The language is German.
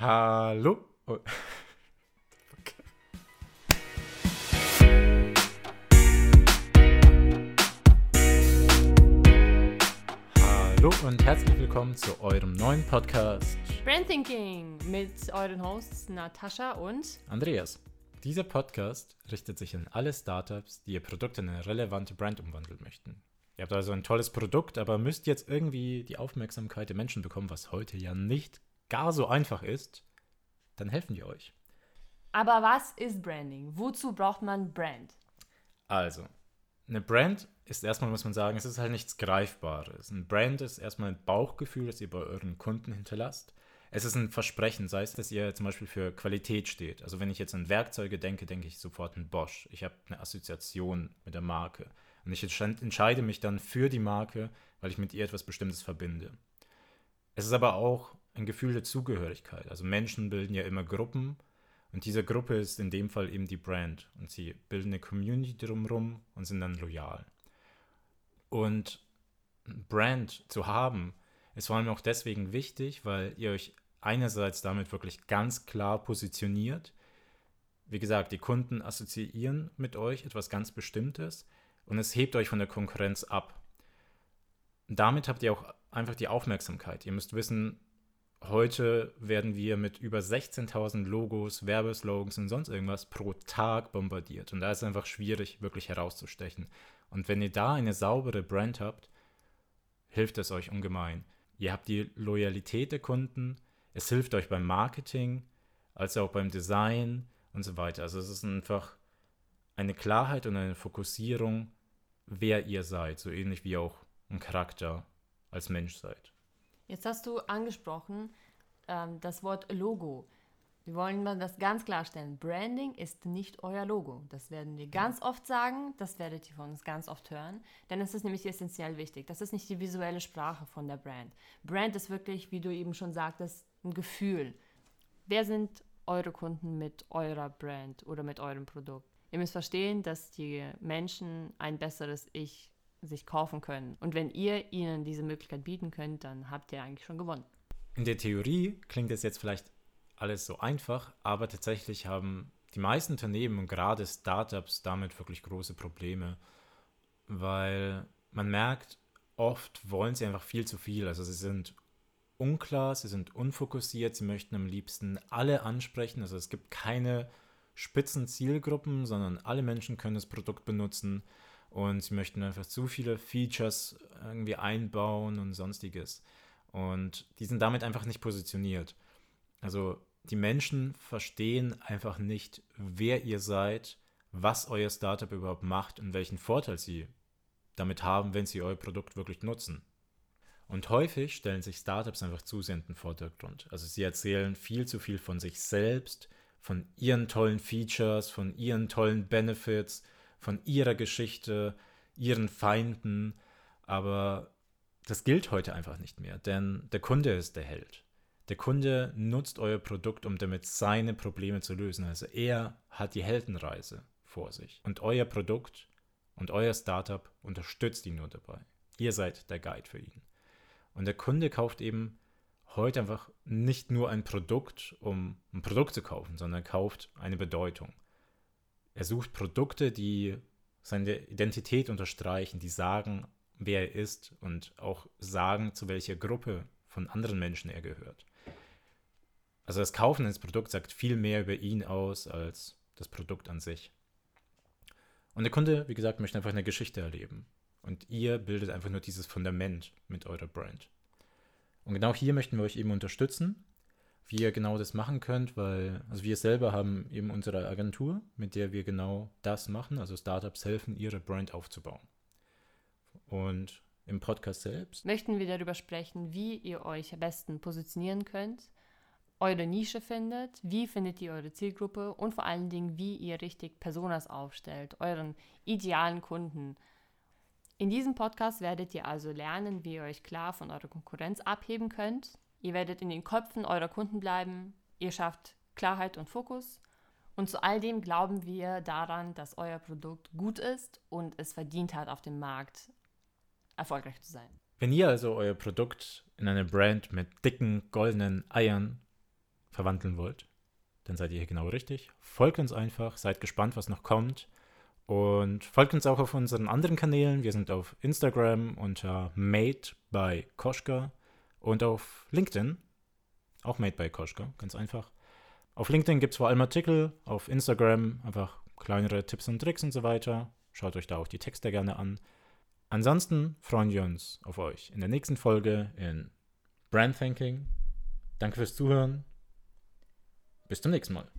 Hallo. Oh. Hallo und herzlich willkommen zu eurem neuen Podcast Brand Thinking mit euren Hosts Natascha und Andreas. Dieser Podcast richtet sich an alle Startups, die ihr Produkt in eine relevante Brand umwandeln möchten. Ihr habt also ein tolles Produkt, aber müsst jetzt irgendwie die Aufmerksamkeit der Menschen bekommen, was heute ja nicht gar so einfach ist. Dann helfen wir euch. Aber was ist Branding? Wozu braucht man Brand? Also, eine Brand ist erstmal, muss man sagen, es ist halt nichts Greifbares. Ein Brand ist erstmal ein Bauchgefühl, das ihr bei euren Kunden hinterlasst. Es ist ein Versprechen, sei es, dass ihr zum Beispiel für Qualität steht. Also wenn ich jetzt an Werkzeuge denke, denke ich sofort an Bosch. Ich habe eine Assoziation mit der Marke. Und ich entscheide mich dann für die Marke, weil ich mit ihr etwas Bestimmtes verbinde. Es ist aber auch ein Gefühl der Zugehörigkeit. Also Menschen bilden ja immer Gruppen und diese Gruppe ist in dem Fall eben die Brand. Und sie bilden eine Community drumherum und sind dann loyal. Und Brand zu haben, ist vor allem auch deswegen wichtig, weil ihr euch einerseits damit wirklich ganz klar positioniert. Wie gesagt, die Kunden assoziieren mit euch etwas ganz Bestimmtes und es hebt euch von der Konkurrenz ab. Damit habt ihr auch einfach die Aufmerksamkeit. Ihr müsst wissen, heute werden wir mit über 16.000 Logos, Werbeslogans und sonst irgendwas pro Tag bombardiert. Und da ist es einfach schwierig, wirklich herauszustechen. Und wenn ihr da eine saubere Brand habt, hilft es euch ungemein. Ihr habt die Loyalität der Kunden, es hilft euch beim Marketing, als auch beim Design und so weiter. Also es ist einfach eine Klarheit und eine Fokussierung, wer ihr seid, so ähnlich wie auch ein Charakter als Mensch seid. Jetzt hast du angesprochen ähm, das Wort Logo. Wir wollen mal das ganz klarstellen. Branding ist nicht euer Logo. Das werden wir ganz oft sagen, das werdet ihr von uns ganz oft hören, denn es ist nämlich essentiell wichtig. Das ist nicht die visuelle Sprache von der Brand. Brand ist wirklich, wie du eben schon sagtest, ein Gefühl. Wer sind eure Kunden mit eurer Brand oder mit eurem Produkt? Ihr müsst verstehen, dass die Menschen ein besseres Ich sich kaufen können. Und wenn ihr ihnen diese Möglichkeit bieten könnt, dann habt ihr eigentlich schon gewonnen. In der Theorie klingt es jetzt vielleicht alles so einfach, aber tatsächlich haben die meisten Unternehmen und gerade Startups damit wirklich große Probleme, weil man merkt, oft wollen sie einfach viel zu viel. Also sie sind unklar, sie sind unfokussiert, sie möchten am liebsten alle ansprechen. Also es gibt keine Spitzenzielgruppen, sondern alle Menschen können das Produkt benutzen und sie möchten einfach zu viele Features irgendwie einbauen und sonstiges. Und die sind damit einfach nicht positioniert. Also die Menschen verstehen einfach nicht, wer ihr seid, was euer Startup überhaupt macht und welchen Vorteil sie damit haben, wenn sie euer Produkt wirklich nutzen. Und häufig stellen sich Startups einfach zu sehr in den Vordergrund. Also sie erzählen viel zu viel von sich selbst, von ihren tollen Features, von ihren tollen Benefits, von ihrer Geschichte, ihren Feinden. Aber das gilt heute einfach nicht mehr, denn der Kunde ist der Held. Der Kunde nutzt euer Produkt, um damit seine Probleme zu lösen. Also er hat die Heldenreise vor sich. Und euer Produkt und euer Startup unterstützt ihn nur dabei. Ihr seid der Guide für ihn. Und der Kunde kauft eben heute einfach nicht nur ein Produkt, um ein Produkt zu kaufen, sondern kauft eine Bedeutung. Er sucht Produkte, die seine Identität unterstreichen, die sagen, wer er ist und auch sagen, zu welcher Gruppe von anderen Menschen er gehört. Also das Kaufen eines Produkts sagt viel mehr über ihn aus als das Produkt an sich. Und der Kunde, wie gesagt, möchte einfach eine Geschichte erleben. Und ihr bildet einfach nur dieses Fundament mit eurer Brand. Und genau hier möchten wir euch eben unterstützen, wie ihr genau das machen könnt, weil, also wir selber haben eben unsere Agentur, mit der wir genau das machen, also Startups helfen, ihre Brand aufzubauen. Und im Podcast selbst möchten wir darüber sprechen, wie ihr euch am besten positionieren könnt, eure Nische findet, wie findet ihr eure Zielgruppe und vor allen Dingen, wie ihr richtig Personas aufstellt, euren idealen Kunden in diesem Podcast werdet ihr also lernen, wie ihr euch klar von eurer Konkurrenz abheben könnt. Ihr werdet in den Köpfen eurer Kunden bleiben. Ihr schafft Klarheit und Fokus. Und zu all dem glauben wir daran, dass euer Produkt gut ist und es verdient hat, auf dem Markt erfolgreich zu sein. Wenn ihr also euer Produkt in eine Brand mit dicken goldenen Eiern verwandeln wollt, dann seid ihr hier genau richtig. Folgt uns einfach, seid gespannt, was noch kommt. Und folgt uns auch auf unseren anderen Kanälen. Wir sind auf Instagram unter Made by Koschka und auf LinkedIn, auch Made by Koschka, ganz einfach. Auf LinkedIn gibt es vor allem Artikel, auf Instagram einfach kleinere Tipps und Tricks und so weiter. Schaut euch da auch die Texte gerne an. Ansonsten freuen wir uns auf euch in der nächsten Folge in Brand Thinking. Danke fürs Zuhören. Bis zum nächsten Mal.